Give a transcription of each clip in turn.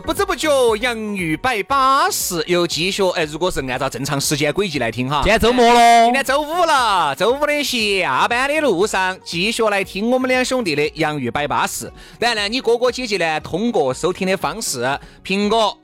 不知不觉洋芋摆巴士又继续哎，如果是按照正常时间轨迹来听哈，今天周末喽，今天周五了，周五的下班的路上继续来听我们两兄弟的洋芋摆巴士。当然呢，你哥哥姐姐呢，通过收听的方式，苹果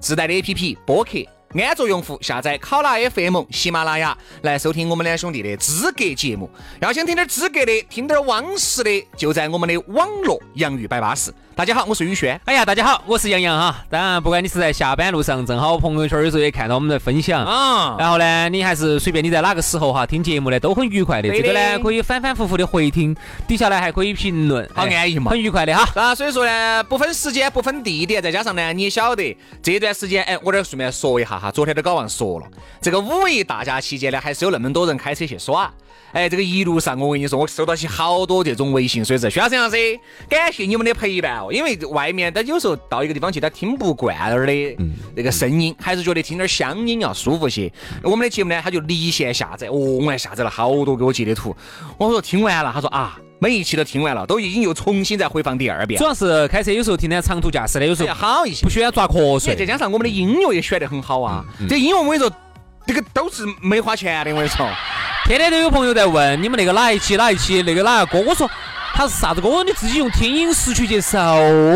自带的 APP 播客。安卓用户下载考拉 FM、喜马拉雅来收听我们两兄弟的资格节目。要想听点资格的，听点往事的，就在我们的网络洋芋摆巴士。大家好，我是宇轩。哎呀，大家好，我是杨洋哈。当然，不管你是在下班路上，正好朋友圈有时候也看到我们在分享啊。然后呢，你还是随便你在哪个时候哈听节目呢，都很愉快的。这个呢，可以反反复复的回听，底下呢还可以评论，好安逸嘛，很愉快的哈。啊，所以说呢，不分时间，不分地点，再加上呢，你也晓得这段时间，哎，我这顺便说一下哈，昨天都搞忘说了，这个五一大假期间呢，还是有那么多人开车去耍。哎，这个一路上我跟你说，我收到起好多这种微信，所以说徐老师、杨老师，感谢你们的陪伴哦。因为外面他有时候到一个地方去，他听不惯那儿的那个声音，还是觉得听点乡音要舒服些。我们的节目呢，他就离线下载，哦，我还下载了好多给我截的图。我说听完了，他说啊，每一期都听完了，都已经又重新再回放第二遍。主要是开车有时候听点长途驾驶的，有时候好一些，不喜欢抓瞌睡。再加上我们的音乐也选得很好啊，这音乐我跟你说，这个都是没花钱的，我跟你说。天天都有朋友在问你们那个哪一期哪一期那个哪个歌，我说他是啥子歌，你自己用听音识曲去搜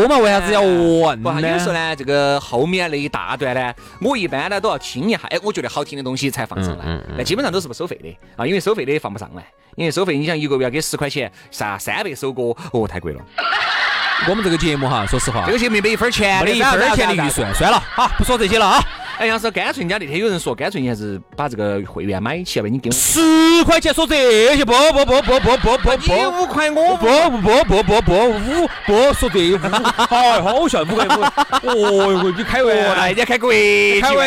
嘛，为啥子要问呢？有时候呢，这个后面那一大段呢，我一般呢都要听一下，哎，我觉得好听的东西才放上来，那基本上都是不收费的啊，因为收费的放不上来，因为收费你想一个月要给十块钱，啥三百首歌，哦，太贵了。我们这个节目哈，说实话，这个节目没一分钱，没一分钱的预算，算了，好，不说这些了啊。哎，杨师，干脆人家那天有人说，干脆你还是把这个会员买起，要不你给我十块钱说这些，不不不不不不不，你五块我不不不不不五不说这五，哎，好笑五块五，哦哟，你开玩笑，人家开国开国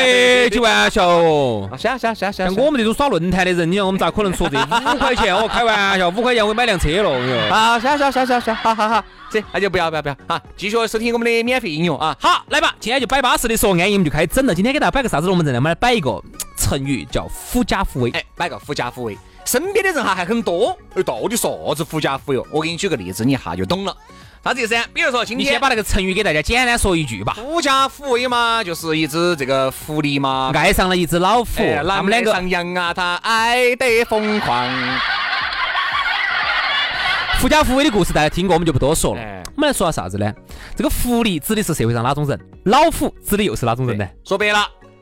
际玩笑哦，行行行行，像我们这种耍论坛的人，你看我们咋可能说这五块钱？哦，开玩笑，五块钱我买辆车了，好，行行行行行，好好好。这那就不要不要不要啊，继续收听我们的免费音乐啊！好，来吧，今天就摆巴适的说安逸，我们就开始整了。今天给大家摆个啥子龙门阵呢？我们来摆一个成语，叫“狐假虎威”。哎，摆个“狐假虎威”，身边的人哈还很多。哎，到底啥子“狐假虎威”？我给你举个例子，你一下就懂了。啥子意思？比如说，今天你先把那个成语给大家简单说一句吧。“狐假虎威”嘛，就是一只这个狐狸嘛，爱上了一只老虎，他们两个上羊啊，他爱得疯狂。狐假虎威的故事大家听过，我们就不多说了。我们来说下啥子呢？这个狐狸指的是社会上哪种人？老虎指的又是哪种人呢？说白了，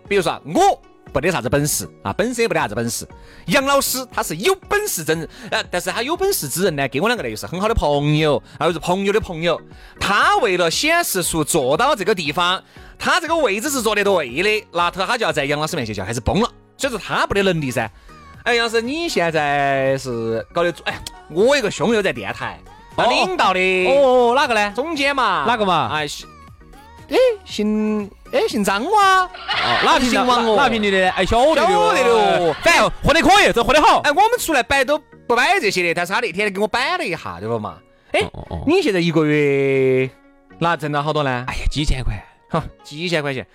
比如说我不得啥子本事啊，本身也不得啥子本事。杨老师他是有本事之人，呃，但是他有本事之人呢，跟我两个呢又是很好的朋友，又是朋友的朋友。他为了显示出坐到这个地方，他这个位置是坐得对的，那他他就要在杨老师面前就要开始崩了。所以说他不得能力噻。哎，杨老师，你现在是搞的？哎，我有个兄友在电台，领导的。哦，哪个呢？总监嘛。哪个嘛？哎，哎，姓哎姓张哇？哦，哪个 姓王哦？哪评你的？哎，晓得的。晓得的哦。反正混得可以，这混得好。哎，我们出来摆都不摆这些的，但是他那天给我摆了一下，对不嘛？哎，你现在一个月拿挣到好多呢？哎呀，几千块，哈，几千块钱。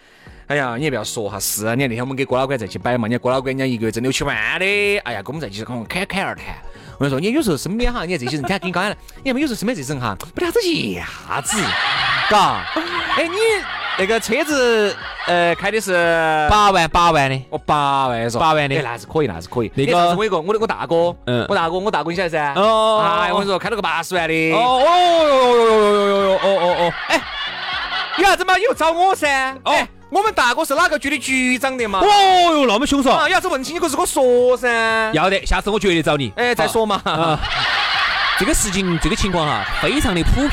哎呀，你也不要说哈，是啊，你看那天我们给郭老倌在一起摆嘛，你看郭老倌人家一个月挣六七万的，哎呀，跟我们在一起侃侃侃而谈。我跟你说，你有时候身边哈，你看这些人，看跟你刚才，你看有时候身边这些人哈，不得啥子架子，嘎。哎，你那个车子，呃，开的是八万八万的，哦，八万是吧？八万的，那还是可以，那还是可以。那个我一个，我的我大哥，嗯，我大哥，我大哥你晓得噻？哦。哎，我跟你说，开了个八十万的。哦哦哟哟哟哟哟哟哦哦哦。哎，有啥子嘛？以后找我噻。哦。我们大哥是哪个局的局长的嘛？哦哟，那么凶爽！要是问清，你可是给我说噻。要得，下次我绝对找你。哎，再说嘛。这个事情，这个情况哈，非常的普遍。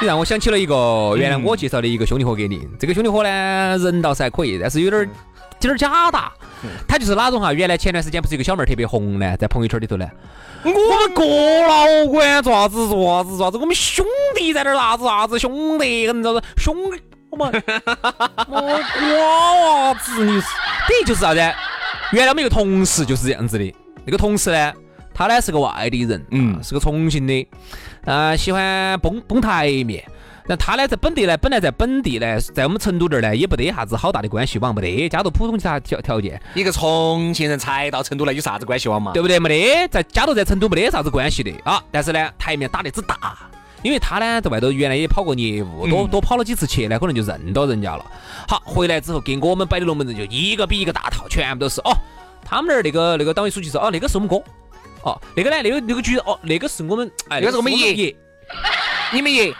你让我想起了一个原来我介绍的一个兄弟伙给你。这个兄弟伙呢，人倒是还可以，但是有点儿有点儿假大。他就是哪种哈？原来前段时间不是一个小妹儿特别红呢，在朋友圈里头呢。我们哥老倌做啥子做啥子做啥子？我们兄弟在那儿啥子啥子兄弟，跟啥子兄我们我瓜娃子，你等于就是啥子？原来我们一个同事就是这样子的。那个同事呢，他呢是个外地人，嗯，是个重庆的，啊，喜欢崩崩台面。那他呢，在本地呢，本来在本地呢，在我们成都这儿呢，也不得啥子好大的关系网，没得，家头普通啥条条件。一个重庆人才到成都来，有啥子关系网嘛？对不对？没得，在家头在成都没得啥子关系的啊。但是呢，台面打得之大，因为他呢在外头原来也跑过业务，多多跑了几次去呢，可能就认到人家了。好，回来之后给我们摆的龙门阵就一个比一个大套，全部都是哦。他们那儿那个那个党委书记说哦，那个是我们哥，哦，那个呢，那个那个局哦，那个是我们哎，那个是我们爷，你们爷。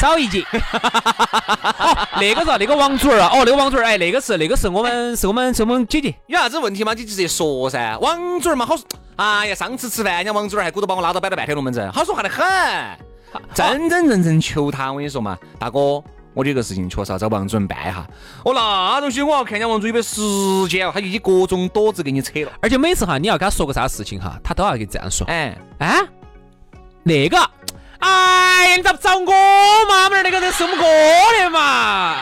少一节，那个是那个王主任啊，哦，那个王主任，哎，那个是那个是我们是我们是我们姐姐，有啥子问题嘛？你直接说噻。王主任嘛，好说。哎呀，上次吃饭，人家王主任还鼓捣把我拉到摆了半天龙门阵，好说话的很。真真正正求他，我跟你说嘛，大哥，我这个事情确实要找王主任办一下。哦，那东西我要看见王主任有没有时间哦，他就以各种躲子给你扯了。而且每次哈，你要跟他说个啥事情哈，他都要给这样说。哎哎，那个。哎呀，你咋不找我嘛？我们那个人是我们哥的嘛。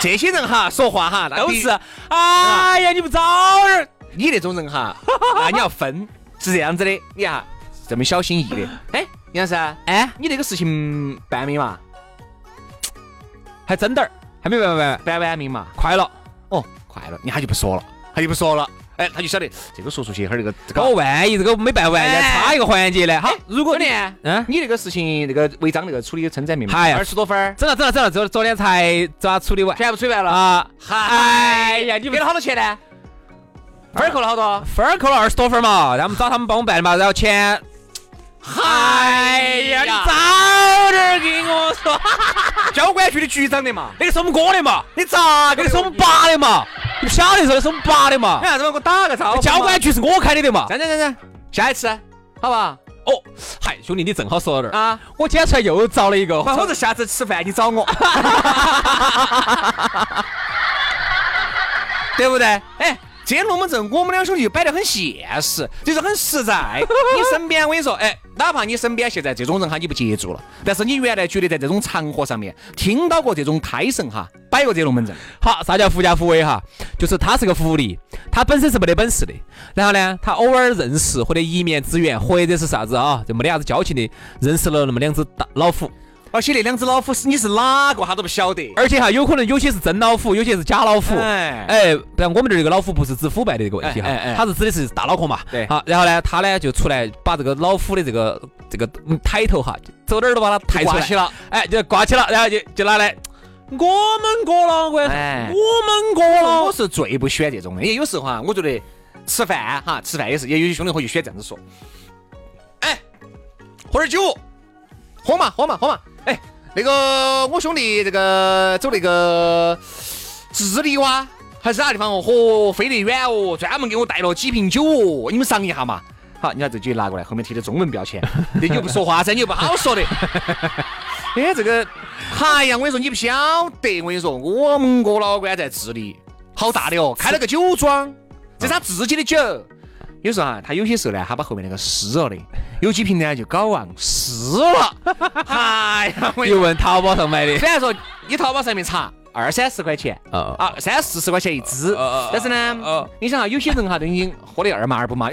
这些人哈，说话哈都是。哎呀，你不早点，你那种人哈，那你要分，是这样子的。你看，这么小心翼翼的。哎，杨老师，哎，你那个事情办没嘛？还真点儿，还没办完，办完没嘛？快了，哦，快了，你他就不说了，他就不说了。哎，他就晓得这个说出去，哈儿这个这个，哦，万一这个没办完，要差一个环节呢。好，如果你，嗯，你那个事情那个违章那个处理称赞没？嗨，二十多分儿，整了整了整了，昨昨天才咋处理完？全部处理完了啊！哎呀，你给了好多钱呢？分儿扣了好多？分儿扣了二十多分嘛，让我们找他们帮我办的嘛，然后钱。哎呀，你早点给我说，交管局的局长的嘛，那个是我们哥的嘛，你咋个？那是我们爸的嘛，你不晓得说那是我们爸的嘛？你啥子嘛？给我打个招呼。交管局是我开的的嘛？行行行行，下一次，好吧？哦，嗨，兄弟，你正好说到这儿啊，我今天出来又找了一个，或者下次吃饭你找我，对不对？哎。这龙门阵，我们两兄弟就摆得很现实，就是很实在。你身边，我跟你说，哎，哪怕你身边现在这种人哈，你不接触了，但是你原来觉得在这种场合上面听到过这种胎神哈，摆过这龙门阵。好，啥叫狐假虎威哈？就是他是个狐狸，他本身是没得本事的，然后呢，他偶尔认识或者一面之缘，或者是啥子啊，就没得啥子交情的，认识了那么两只大老虎。而且那两只老虎是你是哪个，他都不晓得。而且哈，有可能有些是真老虎，有些是假老虎。哎，哎，不然我们这儿这个老虎不是指腐败的这个问题哈，它是指的是大脑壳嘛。对。好，然后呢，他呢就出来把这个老虎的这个这个抬头哈，走哪儿都把它抬挂起了。哎，就挂起了，然后就就拿来。我们哥了，我我们哥了。我是最不喜欢这种的，因为有时候哈，我觉得吃饭哈，吃饭也是，也有些兄弟伙就喜欢这样子说。哎，喝点酒，喝嘛，喝嘛，喝嘛。哎，那个我兄弟这个走那个智利哇，还是哪地方哦？嚯，飞得远哦，专门给我带了几瓶酒哦，你们尝一下嘛。好，你看这酒拿过来，后面贴的中文标签，你就不说话噻，你又不好说的。哎，这个，哎呀，我跟你说，你不晓得，我跟你说，我们哥老倌在智利，好大的哦，开了个酒庄，这是他自己的酒。有时候啊，他有些时候呢，他把后面那个撕了的，有几瓶呢就搞忘撕了。哎呀，我又问淘宝上买的，虽然说你淘宝上面查二三十块钱，啊，三四十块钱一支，但是呢，你想哈，有些人哈都已经喝的二麻二不麻，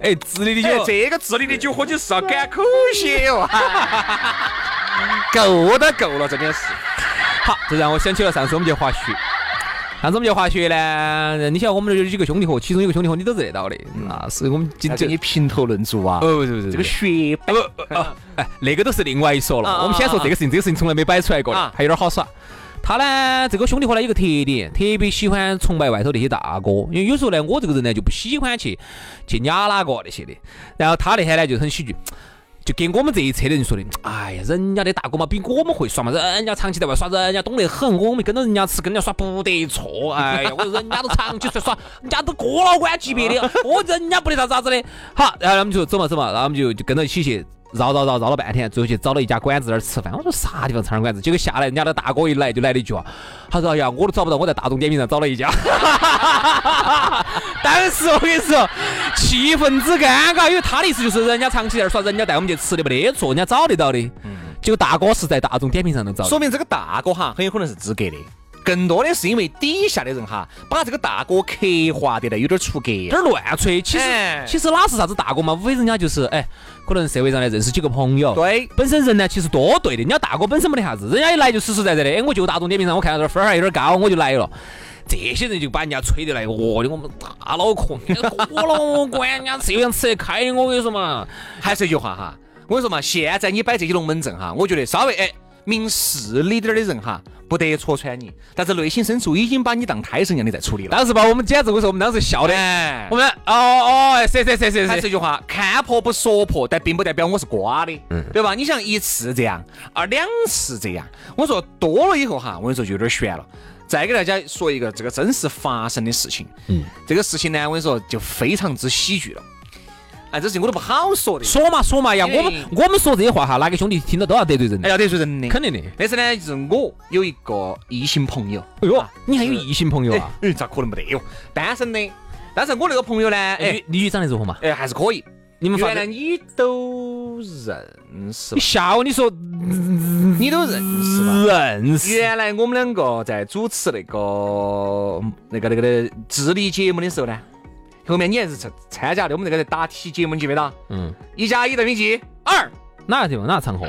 哎，智利的酒，这个智利的酒喝起是要赶口些哦，够都够了，真的是。好，这让我想起了上次我们去滑雪。上次我们去滑雪呢，你晓得我们这有几个兄弟伙，其中有个兄弟伙你都认得到的，那是我们今天你评头论足啊。哦，不是不是，这个雪不哎，那个都是另外一说了。我们先说这个事情，这个事情从来没摆出来过的，还有点好耍。他呢，这个兄弟伙呢有个特点，特别喜欢崇拜外头那些大哥，因为有时候呢，我这个人呢就不喜欢去去压哪个那些的。然后他那天呢就很喜剧。就给我们这一车的人说的，哎呀，人家的大哥嘛比我们会耍嘛，人家长期在外耍，人家懂得很，我们跟着人家吃，跟人家耍不得错。哎呀，我人家都长期在耍，人家都过老关级别的，我人家不得啥子啥子的。好，然后他们就走嘛走嘛，然后我们就就跟着一起去绕绕绕绕了半天，最后去找了一家馆子那儿吃饭。我说啥地方吃馆子？结果下来，人家的大哥一来就来了一句话，他说：“哎呀，我都找不到，我在大众点评上找了一家。”当时我跟你说，气氛之尴尬，因为他的意思就是人家长期在那儿耍，人家带我们去吃的没得错，人家找得到的。嗯。结果大哥是在大众点评上能找，说明这个大哥哈很有可能是资格的。更多的是因为底下的人哈，把这个大哥刻画的呢有点出格，有点乱吹。其实其实哪是啥子大哥嘛，无非人家就是哎，可能社会上呢认识几个朋友。对，本身人呢其实多对的，人家大哥本身没得啥子，人家一来就实实在在的。哎，我就大众点评上我看到这分儿还有点高，我就来了。这些人就把人家吹的来，哦的我们大脑壳，我了管人家这样吃得开，我跟你说嘛，还是一句话哈，我跟你说嘛，现在你摆这些龙门阵哈，我觉得稍微哎。明事理点的人哈，不得戳穿你，但是内心深处已经把你当胎神一样的在处理了。当时把我们简直，我说我们当时笑的，我们哦哦，是是是是，还是这句话，看破不说破，但并不代表我是瓜的，嗯对吧？你像一次这样，啊两次这样，我说多了以后哈，我跟你说就有点悬了。再给大家说一个这个真实发生的事情，嗯，这个事情呢，我跟你说就非常之喜剧了。哎，这事情我都不好说的。说嘛说嘛呀，我们我们说这些话哈，哪个兄弟听到都要得罪人。哎，要得罪人的，肯定的。但是呢，就是我有一个异性朋友。哎呦，你还有异性朋友啊？哎，咋可能没得哟？单身的。但是我那个朋友呢，哎，女长得如何嘛？哎，还是可以。你们原来你都认识？你吓我！你说你都认识吧？认识。原来我们两个在主持那个那个那个的智力节目的时候呢。后面你还是参参加的我们这个在答题节目，记不记得？嗯。一加一等于几？二。哪个 地方？哪个场合？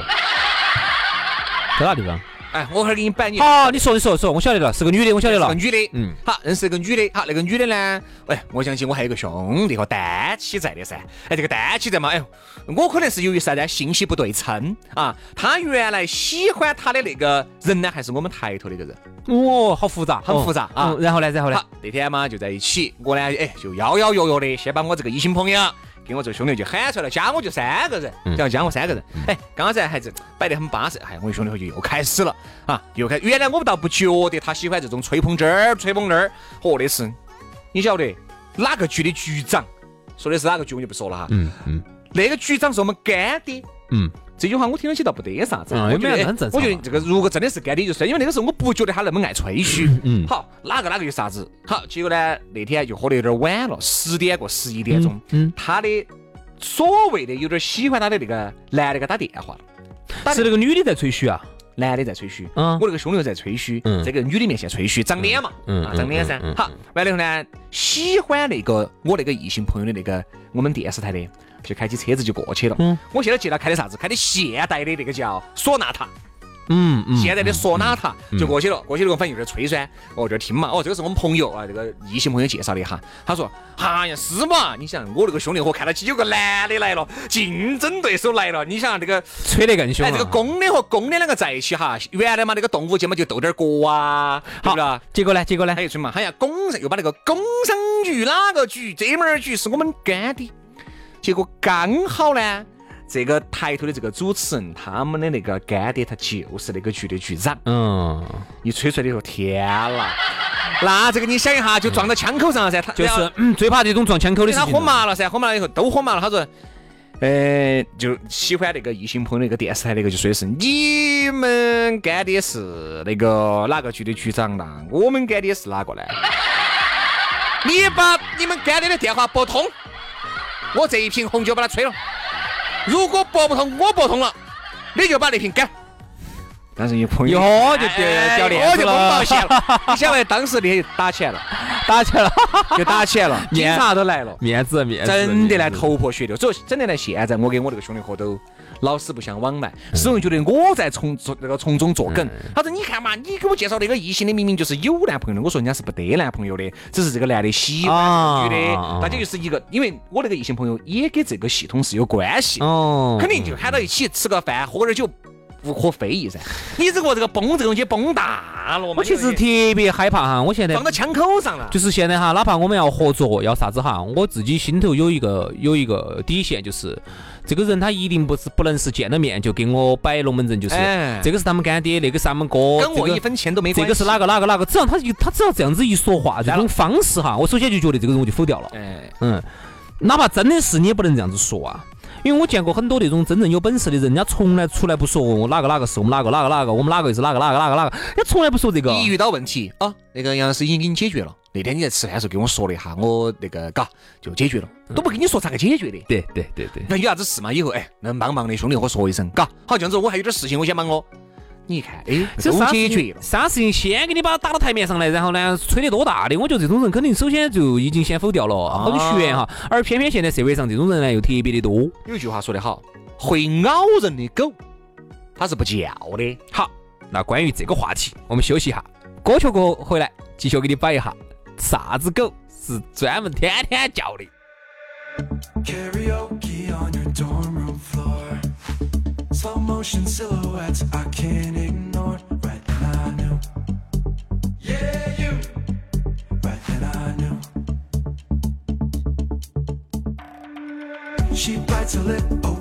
在哪地方？哎，我会儿给你摆你。好，你说，你说，说，我晓得了，是个女的，我晓得了。个女的。嗯。好，认识一个女的。好，那个女的呢？哎，我相信我还有个兄弟和单妻在的噻。哎，这个单妻在嘛？哎，我可能是由于啥子信息不对称啊？他原来喜欢他的那个人呢，还是我们台头那个人？哦，好复杂，很复杂啊！然后呢，然后呢？好那天嘛就在一起，我呢，哎，就邀邀约约的，先把我这个异性朋友跟我这个兄弟就喊出来了，加我就三个人，只要加我三个人。哎，刚刚才还是摆得很巴适，哎，我兄弟伙就又开始了啊，又开。原来我们倒不觉得他喜欢这种吹捧这儿吹捧那儿，嚯，那是你晓得哪个局的局长？说的是哪个局我就不说了哈。嗯嗯，那个局长是我们干爹。嗯。这句话我听了起倒不得啥子，我觉得很正常。我觉得这个如果真的是干的就是，因为那个时候我不觉得他那么爱吹嘘。嗯。好，哪个哪个有啥子？好，结果呢，那天就喝得有点晚了，十点过十一点钟。嗯。他的所谓的有点喜欢他的那个男的给他打电话了，是那个女的在吹嘘啊？男的在吹嘘。嗯。我那个兄弟在吹嘘。嗯。这个女的面前吹嘘，长脸嘛。嗯。啊，长脸噻。好，完了以后呢，喜欢那个我那个异性朋友的那个我们电视台的。就开起车子就过去了。嗯，我现在记得开的啥子？开的现代的那个叫索纳塔。嗯嗯，现在的索纳塔就过去了。过去了，反正有点吹噻。哦，这儿听嘛。哦，这个是我们朋友啊，这个异性朋友介绍的哈。他说：“哎呀，是嘛？你想，我那个兄弟伙看到起有个男的来了，竞争对手来了。你想这个吹得更凶。哎，这个公的和公的两个在一起哈，原来嘛那个动物界嘛就斗点角啊，对不对？结果呢？结果呢？还有吹嘛？哎呀，工又把那个工商局哪个局？这门儿局是我们干的。结果刚好呢，这个抬头的这个主持人，他们的那个干爹，他就是那个局的局长。嗯，一吹出来的说天啦，那这个你想一下，就撞到枪口上了噻。他就是嗯，最怕这种撞枪口的事情。他喝麻了噻，喝麻了以后都喝麻了。他说，呃，就喜欢那个异性朋友那个电视台那个，就说的是你们干爹是那个哪个局的局长啦？我们干爹是哪个呢？你把你们干爹的电话拨通。我这一瓶红酒把它吹了，如果拨不通，我拨通了，你就把那瓶干。但是一碰一喝就掉脸了，就崩保险了。你晓得当时你打起来了，打起来了，就打起来了，警察都来了，面子面子，真的来头破血流。所以整的来现在，我跟我那个兄弟伙都。老死不相往来，始终觉得我在从那个从中作梗。他说：“你看嘛，你给我介绍那个异性的，明明就是有男朋友的。”我说：“人家是不得男朋友的，只是这个男的喜欢女的。”大家就是一个，因为我那个异性朋友也跟这个系统是有关系，哦，肯定就喊到一起吃个饭，喝点酒，无可非议噻。你这个这个崩这个东西崩大了嘛？我其实特别害怕哈，我现在放到枪口上了。就是现在哈，哪怕我们要合作要啥子哈，我自己心头有一个有一个底线，就是。这个人他一定不是不能是见了面就给我摆龙门阵，就是这个是他们干爹，那个是他们哥，跟我一分钱都没关系。这个是哪个哪个哪个？只要他一他只要这样子一说话，这种方式哈，我首先就觉得这个人我就否掉了。哎，嗯，哪怕真的是你也不能这样子说啊。因为我见过很多那种真正有本事的人，人家从来出来不说哪个哪个是我们哪个哪个哪个，我们哪个又是哪个哪个哪个哪个，人家从来不说这个。一遇到问题啊，那个杨老师已经给你解决了。那天你在吃饭时候跟我说了一下，我那个嘎就解决了，都不跟你说咋个解决的。对对对对，那有啥子事嘛？以后哎，能帮忙的兄弟伙说一声，嘎好这样子，我还有点事情，我先忙哦。你一看，哎，都解决了。啥事情先给你把它打到台面上来，然后呢，吹得多大的？我觉得这种人肯定首先就已经先否掉了，很悬哈。而偏偏现在社会上这种人呢又特别的多。有一句话说得好，会咬人的狗，它是不叫的。好，那关于这个话题，我们休息一下，歌曲过回来继续给你摆一下。啥子狗是专门天天叫的？Karaoke on your dorm room floor. Motion silhouettes I can't ignore. Right then I knew. Yeah, you. Right then I knew. She bites her lip. Oh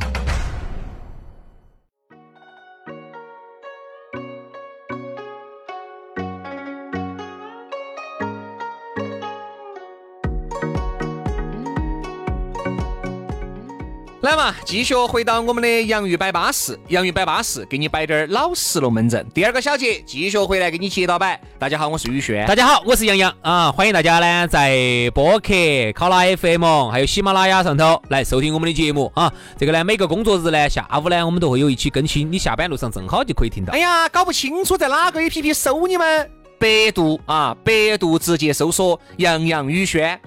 来嘛，继续回到我们的洋芋摆巴士，洋芋摆巴士，给你摆点老实龙门阵。第二个小节继续回来给你接到摆。大家好，我是宇轩。大家好，我是杨洋啊！欢迎大家呢在播客、考拉 FM 还有喜马拉雅上头来收听我们的节目啊。这个呢，每个工作日呢下午呢，我们都会有一期更新，你下班路上正好就可以听到。哎呀，搞不清楚在哪个 APP 搜你们？百度啊，百度直接搜索“杨洋宇轩”，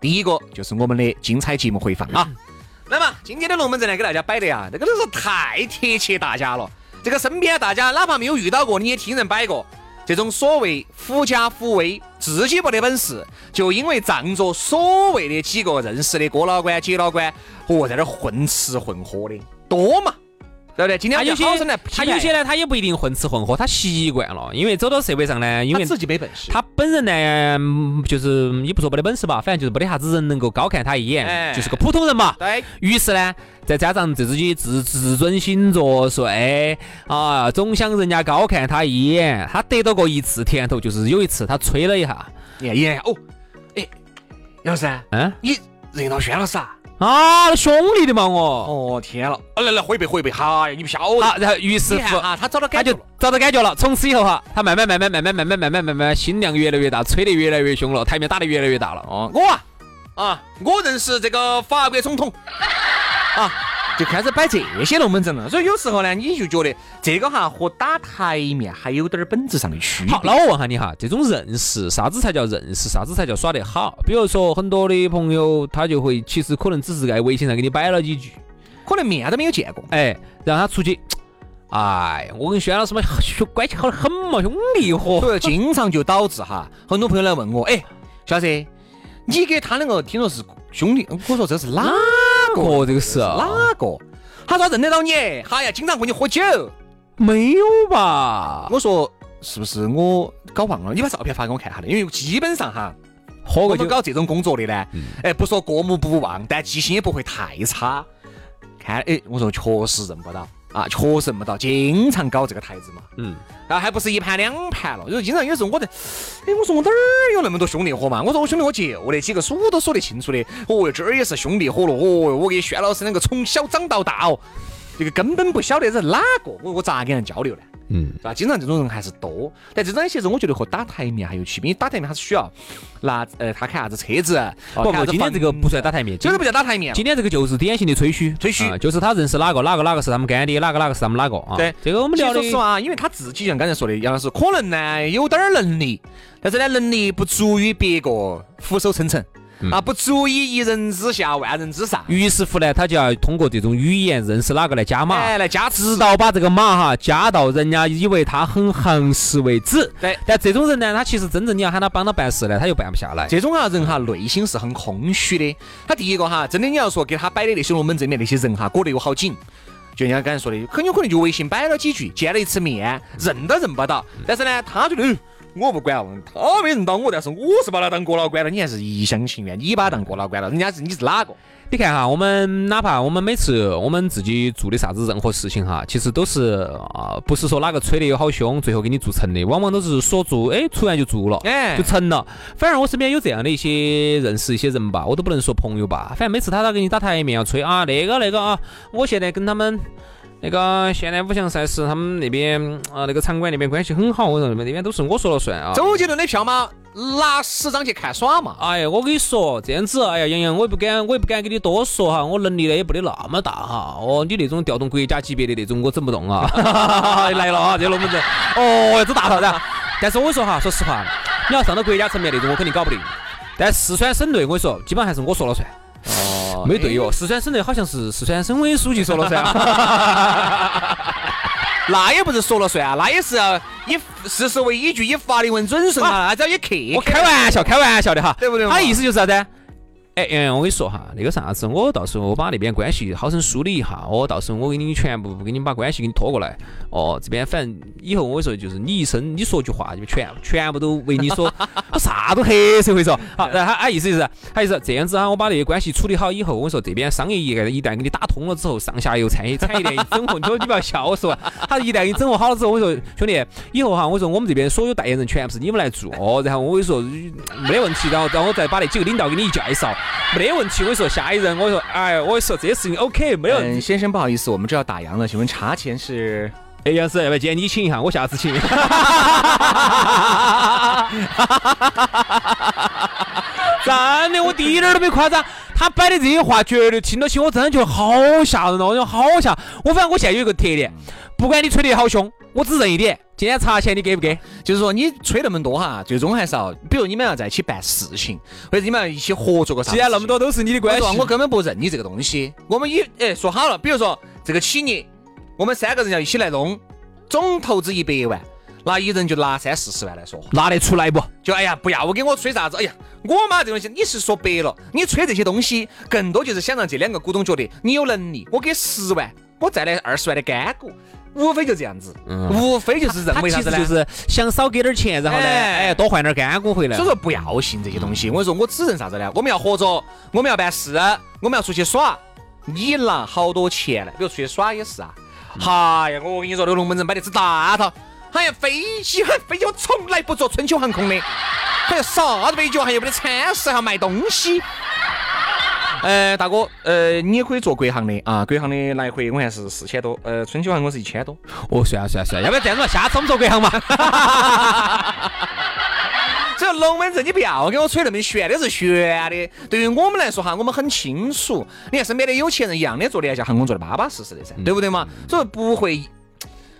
第一个就是我们的精彩节目回放啊。那么今天的龙门阵呢，给大家摆的呀，这个都是太贴切大家了。这个身边大家哪怕没有遇到过，你也听人摆过。这种所谓狐假虎威，自己没得本事，就因为仗着所谓的几个认识的哥老倌、姐老倌，哦，在那混吃混喝的多嘛。对不对？今天他有些他有些呢，他也不一定混吃混喝，他习惯了，因为走到社会上呢，因为自己没本事，他本人呢，嗯就是也不说没得本事吧，反正就是没得啥子人能够高看他一眼，哎就是个普通人嘛。对，于是呢，再加上自己自自尊心作祟啊，总想人家高看他一眼。他得到过一次甜头，就是有一次他吹了一下，你看，你看，哦，哎，杨老师，嗯你认到轩老师啊？啊，兄弟的嘛我。哦天了，来来来回背回背，哈呀，你不晓得。好，然后于是乎啊，他找到感觉。找到感觉了。从此以后哈，他慢慢慢慢慢慢慢慢慢慢慢慢心量越来越大，吹得越来越凶了，台面打得越来越大了。哦，我啊，啊，我认识这个法国总统，啊，就开始摆这些龙门阵了。所以有时候呢，你就觉得这个哈和打台面还有点儿本质上的区别。好，那我问下你哈，这种认识，啥子才叫认识？啥子才叫耍得好？比如说很多的朋友，他就会其实可能只是在微信上给你摆了几句，可能面都没有见过。哎，让他出去，哎，我跟轩老师嘛，关系好得很嘛，兄弟伙。所以经常就导致哈，很多朋友来问我，哎，小子，你给他两个听说是兄弟，我说这是哪个？哦，这个是啊哪个？他说认得到你，他呀，经常和你喝酒。没有吧？我说是不是我搞忘了？你把照片发给我看下的，因为基本上哈，我喝过酒搞这种工作的呢，哎，不说过目不忘，但记性也不会太差。看，哎，我说确实认不到啊，确实认不到，经常搞这个台子嘛。嗯，啊，还不是一盘两盘了。就是经常有时候我在，哎，我说我哪儿有那么多兄弟伙嘛？我说我兄弟伙就那几个，数都数得清楚的。哦哟，这儿也是兄弟伙了。哦，我跟轩老师两个从小长到大哦，这个根本不晓得是哪个，我我咋跟人交流呢？嗯，是吧？经常这种人还是多，但这种其实我觉得和打台面还有区别。因为打台面他是需要拿呃，他看啥子车子，不不，今天这个不算打台面，这个不叫打台面。今天这个就是典型的吹嘘，吹嘘啊就是他认识哪个哪个哪个是他们干爹，哪个哪个是他们哪个啊？对这个我们聊的说实话，因为他自己像刚才说的，杨老师可能呢有点儿能力，但是呢能力不足以别个俯首称臣。啊，不足以一人之下万人之上。于是乎呢，他就要通过这种语言认识哪个来加码，哎，来加直到把这个码哈加到人家以为他很行实为止。对但这种人呢，他其实真正你要喊他帮他办事呢，他又办不下来。这种啊人哈内心是很空虚的。他第一个哈，真的你要说给他摆的那些龙门阵里面那些人哈，裹得有好紧。就人家刚才说的，很有可能就微信摆了几句，见了一次面，认都认不到。但是呢，他觉得。嗯我不管，他没认到我，但是我是把他当哥老倌了，你还是一厢情愿，你把他当哥老倌了，人家是你是哪个？你看哈，我们哪怕我们每次我们自己做的啥子任何事情哈，其实都是啊，不是说哪个吹得有好凶，最后给你做成的，往往都是说做，哎，突然就做了，哎就成了。反而我身边有这样的一些认识一些人吧，我都不能说朋友吧，反正每次他都给你打台面要吹啊，那个那个啊，我现在跟他们。那个现在五强赛事，他们那边啊，那个场馆那边关系很好，我说那边都是我说了算啊。周杰伦的票嘛，拿十张去看耍嘛。哎呀，我跟你说这样子，哎呀，杨洋，我也不敢，我也不敢跟你多说哈，我能力呢也不得那么大哈。哦，你那种调动国家级别的那种，我整不动啊。来了啊，这龙门阵，哦，这大套的。但是我说哈，说实话，你要上到国家层面那种，我肯定搞不定。但四川省内，我跟你说，基本上还是我说了算。哦没对哟，四川省内好像是四川省委书记说了算。那也不是说了算啊，那也是要以事实为依据，以法律为准绳啊，那叫你客。我开玩笑，开玩笑的哈，对不对嘛他意思就是啥子？哎，杨洋，我跟你说哈，那个啥子，我到时候我把那边关系好生梳理一下，我，到时候我给你全部给你把关系给你拖过来，哦，这边反正以后我跟你说，就是你一生你说句话，就全全部都为你说，我啥都黑社会说。好，然后他他意思就是，他意思这样子哈，我把那些关系处理好以后，我跟你说这边商业一旦一旦给你打通了之后，上下游产业产业链一整合，你说你不要笑我。说，他一旦给你整合好了之后，我说兄弟，以后哈，我说我们这边所有代言人全部是你们来做，哦然后我跟你说没得问题，然后然后我再把那几个领导给你一介绍，没得问题。我跟你说下一任，我说哎，我跟你说这些事情 OK 没有嗯，先生不好意思，我们这要打烊了，请问茶钱是？哎，杨师，要不然今天你请一下，我下次请。真的，我第一点儿都没夸张。他摆的这些话，绝对听得起，我真的觉得好吓人哦，我觉得好吓。我反正我现在有一个特点，不管你吹得好凶，我只认一点，今天茶钱你给不给？就是说你吹那么多哈，最终还是要，比如你们要在一起办事情，或者你们要一起合作个啥。既然那么多都是你的关系，我我根本不认你这个东西。我们一哎说好了，比如说这个企业，我们三个人要一起来弄，总投资一百万。那一人就拿三四十万来说话，拿得出来不？就哎呀，不要给我吹啥子，哎呀，我嘛这东西，你是说白了，你吹这些东西，更多就是想让这两个股东觉得你有能力，我给十万，我再来二十万的干股，无非就这样子，无非就是认为啥子呢？就是想少给点钱，然后呢，哎，多换点干股回来。所以说不要信这些东西。我跟你说，我只认啥子呢？我们要合作，我们要办事，我们要出去耍，你拿好多钱来，比如出去耍也是啊。嗨呀，我跟你说，那个龙门阵摆的是大套。哎呀，飞机还飞机，我从来不坐春秋航空的。哎呀，啥子飞机还有没得餐食，还要卖东西。呃，大哥，呃，你也可以坐国航的啊，国航的来回我看是四千多，呃，春秋航空是一千多。哦，算了算了算了，要不然这样子？下次我们坐国航嘛。这龙门阵你不要给我吹那么玄，那是玄的。对于我们来说哈，我们很清楚。你看身边的有钱人一样的坐廉价航空，坐的巴巴适适的噻，对不对嘛？所以不会。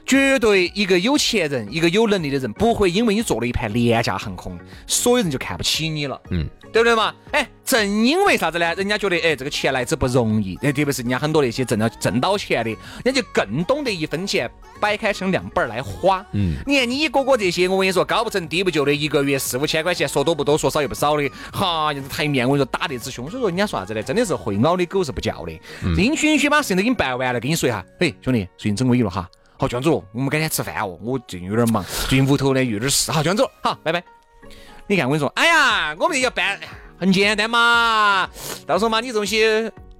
绝对一个有钱人，一个有能力的人，不会因为你坐了一盘廉价航空，所有人就看不起你了，嗯，对不对嘛？哎，正因为啥子呢？人家觉得，哎，这个钱来之不容易，哎，特别是人家很多那些挣了挣到钱的，人家就更懂得一分钱摆开成两半来花，嗯，你看你一个个这些，我跟你说，高不成低不就的，一个月四五千块钱，说多不多，说少又不少的，哈，就是台面，我跟你说打得之凶，所以说人家说啥子呢？真的是会咬的狗是不叫的，允许允许把事情都给你办完了，跟你说一下，嘿，兄弟，最近整个一了哈。好，娟子，我们改天吃饭哦。我最近有点忙，最近屋头呢有点事。好，娟子，好，拜拜。你看，我跟你说，哎呀，我们要办，很简单嘛。到时候嘛，你这东西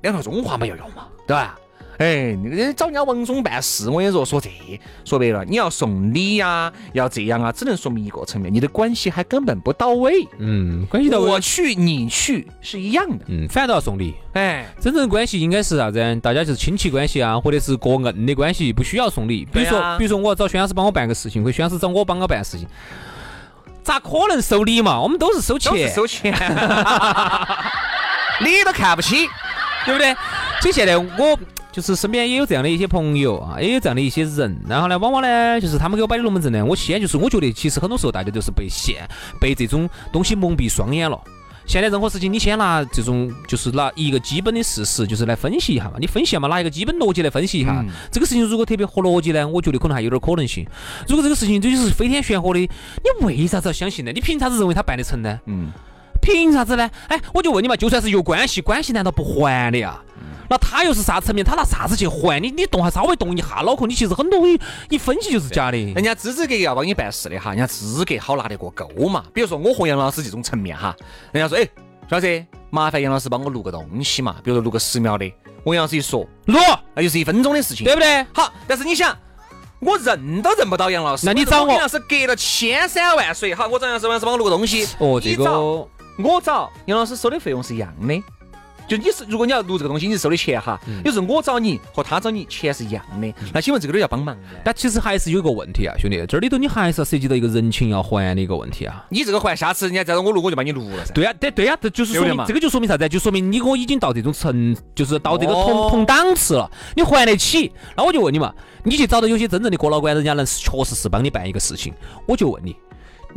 两套中华嘛要用嘛，对吧？哎，那个找人家王总办事，我跟你说，说这说白了，你要送礼呀，要这样啊，只能说明一个层面，你的关系还根本不到位。嗯，关系到位，我去你去是一样的。嗯，反倒要送礼。哎，真正的关系应该是啥子？大家就是亲戚关系啊，或者是过硬的关系，不需要送礼。比如说，比如说我要找宣老师帮我办个事情，或者宣老师找我帮我办事情，咋可能收礼嘛？我们都是收钱，收钱，礼都看不起，对不对？所以现在我。就是身边也有这样的一些朋友啊，也有这样的一些人，然后呢，往往呢，就是他们给我摆的龙门阵呢，我先就是我觉得，其实很多时候大家都是被现被这种东西蒙蔽双眼了。现在任何事情，你先拿这种就是拿一个基本的事实，就是来分析一下嘛。你分析嘛，拿一个基本逻辑来分析一下。这个事情如果特别合逻辑呢，我觉得可能还有点可能性。如果这个事情这就是飞天玄火的，你为啥子要相信呢？你凭啥子认为他办得成呢？嗯，凭啥子呢？哎，我就问你嘛，就算是有关系，关系难道不还的呀？那他又是啥层面？他拿啥子去还你？你动下稍微动一下脑壳，你其实很多东西一分析就是假的。人家资资格要帮你办事的哈，人家资格好拿得过钩嘛。比如说我和杨老师这种层面哈，人家说哎，小老师，麻烦杨老师帮我录个东西嘛，比如说录个十秒的。我杨老师一说录，那就是一分钟的事情，对不对？好，但是你想，我认都认不到杨老师，那你找我杨老师隔了千山万水，好，我找杨老师帮我录个东西。哦，这个我找杨老师收的费用是一样的。就你是，如果你要录这个东西，你是收的钱哈。有时候我找你和他找你钱是一样的，那请问这个都要帮忙？但其实还是有一个问题啊，兄弟，这里头你还是要涉及到一个人情要还的一个问题啊。你这个还，下次人家再让我录，我就帮你录了噻。对呀，对对呀，这就是说明这个就说明啥子？就说明你跟我已经到这种层，就是到这个同同档次了，你还得起。那我就问你嘛，你去找到有些真正的哥老倌，人家能确实是帮你办一个事情，我就问你。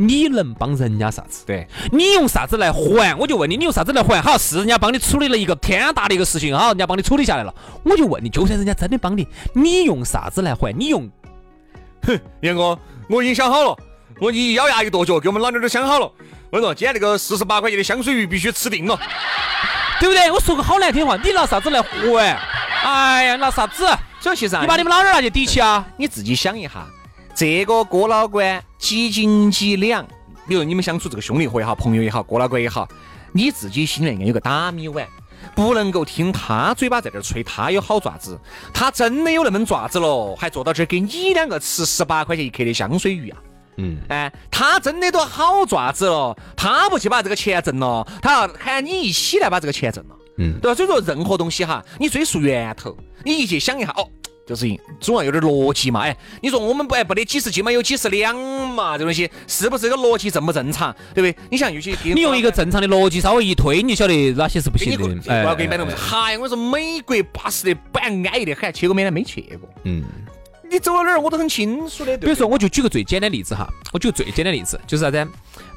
你能帮人家啥子？对你用啥子来还？我就问你，你用啥子来还？好，是人家帮你处理了一个天大的一个事情，好，人家帮你处理下来了。我就问你，就算人家真的帮你，你用啥子来还？你用？哼，杨哥，我已经想好了，我一咬牙一跺脚，给我们老娘都想好了。我说，今天那个四十八块钱的香水鱼必须吃定了，对不对？我说个好难听话，你拿啥子来还？哎呀，拿啥子？主要其实你把你们老娘拿去抵起啊？你自己想一下。这个郭老倌几斤几两？比如你们相处这个兄弟伙也好，朋友也好，郭老倌也好，你自己心里应该有个打米碗，不能够听他嘴巴在这儿吹，他有好爪子，他真的有那么爪子了，还坐到这儿给你两个吃十八块钱一克的香水鱼啊？嗯，哎，他真的都好爪子了，他不去把这个钱挣了，他要喊你一起来把这个钱挣了，嗯，对吧？所以说任何东西哈，你追溯源头，你一去想一下哦。就是总要有点逻辑嘛，哎，你说我们不哎不得几十斤嘛，有几十两嘛，这东西是不是这个逻辑正不正常，对不对？你想有些你用一个正常的逻辑稍微一推，你就晓得哪些是不行的。我要给你买东西嗨，我说美国巴适的板安逸的很，去过没呢？没去过。嗯，你走到哪儿我都很清楚的。比如说，我就举个最简单的例子哈，我举个最简单的例子就是啥子？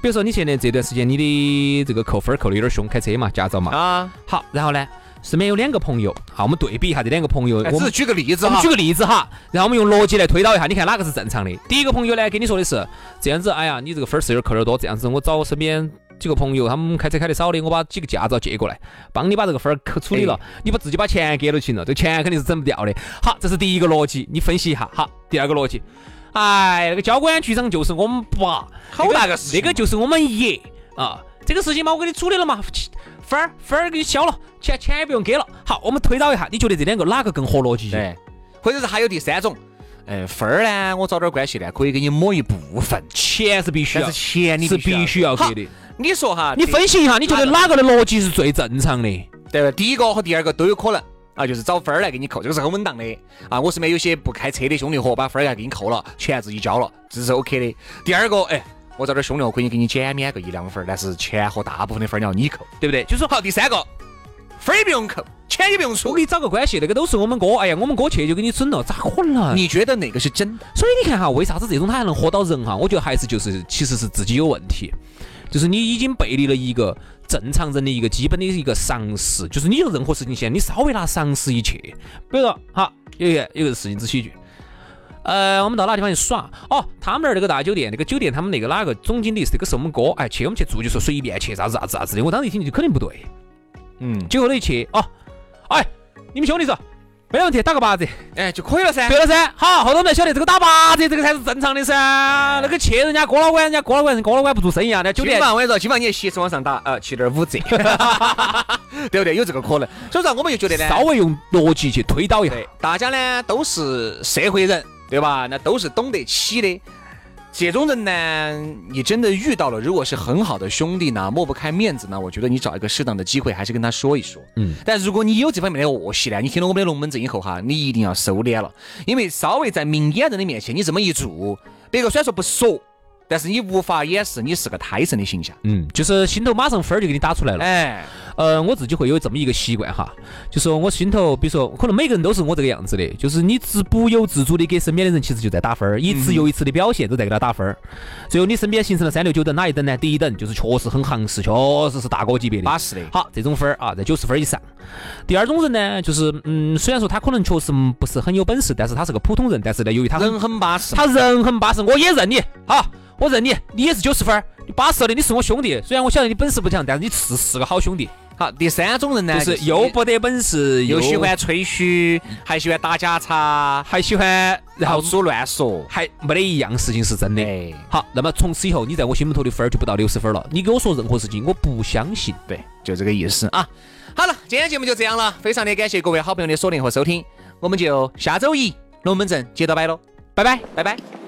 比如说你现在这段时间你的这个扣分扣的有点凶，开车嘛，驾照嘛。啊。好，然后呢？身边有两个朋友，好，我们对比一下这两个朋友。我们举个例子哈，举个例子哈，然后我们用逻辑来推导一下，你看哪个是正常的？第一个朋友呢，跟你说的是这样子，哎呀，你这个分儿是有点扣点多，这样子，我找我身边几个朋友，他们开车开的少的，我把几个驾照借过来，帮你把这个分儿扣处理了，你把自己把钱给了行了，这钱肯定是整不掉的。好，这是第一个逻辑，你分析一下。好，第二个逻辑，哎，那个交管局长就是我们爸，好大个事情，那个就是我们爷啊。这个事情嘛，我给你处理了嘛，分儿分儿给你消了，钱钱也不用给了。好，我们推导一下，你觉得这两个哪个更合逻辑？对，或者是还有第三种，嗯，分儿呢，我找点关系呢，可以给你抹一部分，钱是必须要，但是钱你是必须要给的。你说哈，你分析一下，你觉得哪个的逻辑是最正常的？对吧？第一个和第二个都有可能啊，就是找分儿来给你扣，这个是很稳当的啊。我身边有些不开车的兄弟伙，把分儿来给你扣了，钱自己交了，这是 OK 的。第二个，哎。我找点兄弟我可以给你减免个一两分，但是钱和大部分的分儿要你扣，对不对？就说好，第三个分儿也不用扣，钱也不用出，我给你找个关系，那个都是我们哥。哎呀，我们哥去就给你整了，咋可能？你觉得哪个是真的？所以你看哈，为啥子这种他还能活到人哈？我觉得还是就是其实是自己有问题，就是你已经背离了一个正常人的一个基本的一个常识，就是你有任何事情先你稍微拿常识一切，比如说好，有一个有个事情只喜剧。呃，我们到哪个地方去耍？哦，他们那儿那个大酒店，那个酒店他们那个哪个总经理是这个是我们哥，哎，去我们去住就说随便去，啥子啥子啥子的。我当时一听就肯定不对，嗯，结果呢一去，哦，哎，你们兄弟说没问题，打个八折，哎，就可以了噻。对了噻，好，后头我们才晓得这个打八折这个才是正常的噻。那个去人家郭老倌，人家郭老倌人郭老倌不做生意啊，那酒店。今晚我跟你说，今晚你鞋子往上打，呃，七点五折，对不对？有这个可能。所以说，我们就觉得呢，稍微用逻辑去推导一下，大家呢都是社会人。对吧？那都是懂得起的。这种人呢，你真的遇到了，如果是很好的兄弟呢，抹不开面子呢，我觉得你找一个适当的机会，还是跟他说一说。嗯。但如果你有这方面的恶习呢，你听了我们的龙门阵以后哈，你一定要收敛了，因为稍微在明眼人的面前，你这么一做，别个虽然说不说。但是你无法掩饰你是个胎神的形象，嗯，就是心头马上分儿就给你打出来了，哎，呃，我自己会有这么一个习惯哈，就是我心头，比如说，可能每个人都是我这个样子的，就是你自不由自主的给身边的人其实就在打分儿，一次又一次的表现都在给他打分儿，最后你身边形成了三六九等，哪一等呢？第一等就是确实很行势，确实是大哥级别的，巴适的。好，这种分儿啊，在九十分以上。第二种人呢，就是嗯，虽然说他可能确实不是很有本事，但是他是个普通人，但是呢，由于他人很巴适，他人很巴适，我也认你，好。我认你，你也是九十分，你八十的，你是我兄弟。虽然我晓得你本事不强，但是你是是个好兄弟。好，第三种人呢，就是又不得本事，又喜欢吹嘘，还喜欢打假叉，还喜欢然后说乱说，还没得一样事情是真的。好，那么从此以后，你在我心目头的分儿就不到六十分了。你给我说任何事情，我不相信。对，就这个意思啊。好了，今天节目就这样了，非常的感谢各位好朋友的锁定和收听，我们就下周一龙门阵接着摆喽，拜拜，拜拜。